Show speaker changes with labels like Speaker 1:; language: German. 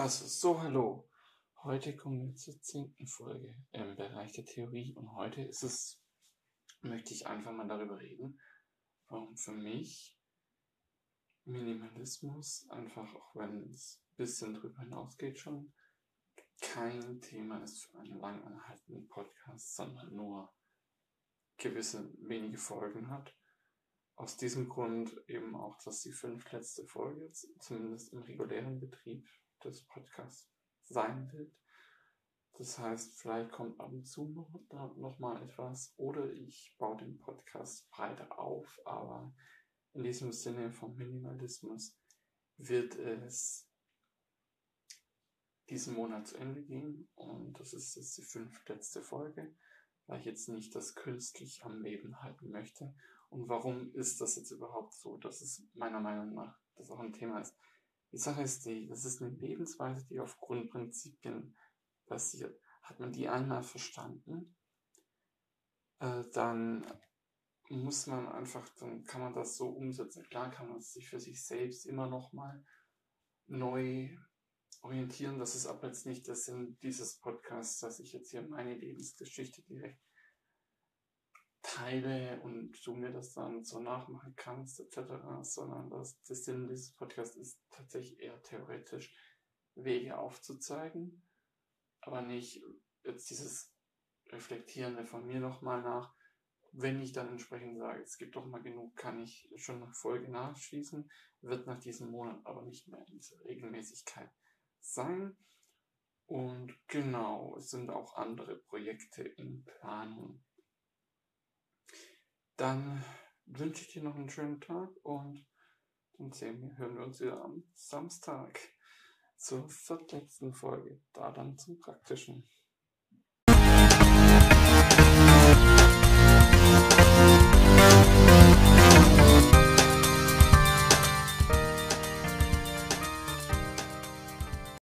Speaker 1: Also, so hallo. Heute kommen wir zur zehnten Folge im Bereich der Theorie und heute ist es, möchte ich einfach mal darüber reden, warum für mich Minimalismus einfach, auch wenn es ein bisschen drüber hinausgeht schon, kein Thema ist für einen lang anhaltenden Podcast, sondern nur gewisse wenige Folgen hat. Aus diesem Grund eben auch, dass die fünf letzte Folge, zumindest im regulären Betrieb des Podcasts, sein wird. Das heißt, vielleicht kommt ab und zu noch, noch mal etwas oder ich baue den Podcast breiter auf, aber in diesem Sinne vom Minimalismus wird es diesen Monat zu Ende gehen und das ist jetzt die fünfte Folge, weil ich jetzt nicht das künstlich am Leben halten möchte. Und warum ist das jetzt überhaupt so? Das ist meiner Meinung nach das auch ein Thema ist. Die Sache ist die, das ist eine Lebensweise, die auf Grundprinzipien basiert. Hat man die einmal verstanden, äh, dann muss man einfach, dann kann man das so umsetzen. Klar kann man sich für sich selbst immer noch mal neu orientieren. Das ist aber jetzt nicht der Sinn dieses Podcasts, dass ich jetzt hier meine Lebensgeschichte direkt teile und du mir das dann so nachmachen kannst, etc., sondern das, der Sinn dieses Podcasts ist tatsächlich eher theoretisch, Wege aufzuzeigen, aber nicht jetzt dieses Reflektierende von mir nochmal nach, wenn ich dann entsprechend sage, es gibt doch mal genug, kann ich schon eine Folge nachschließen, wird nach diesem Monat aber nicht mehr in dieser Regelmäßigkeit sein. Und genau, es sind auch andere Projekte in Planung. Dann wünsche ich dir noch einen schönen Tag und dann sehen wir, hören wir uns wieder am Samstag zur viertletzten Folge, da dann zum Praktischen.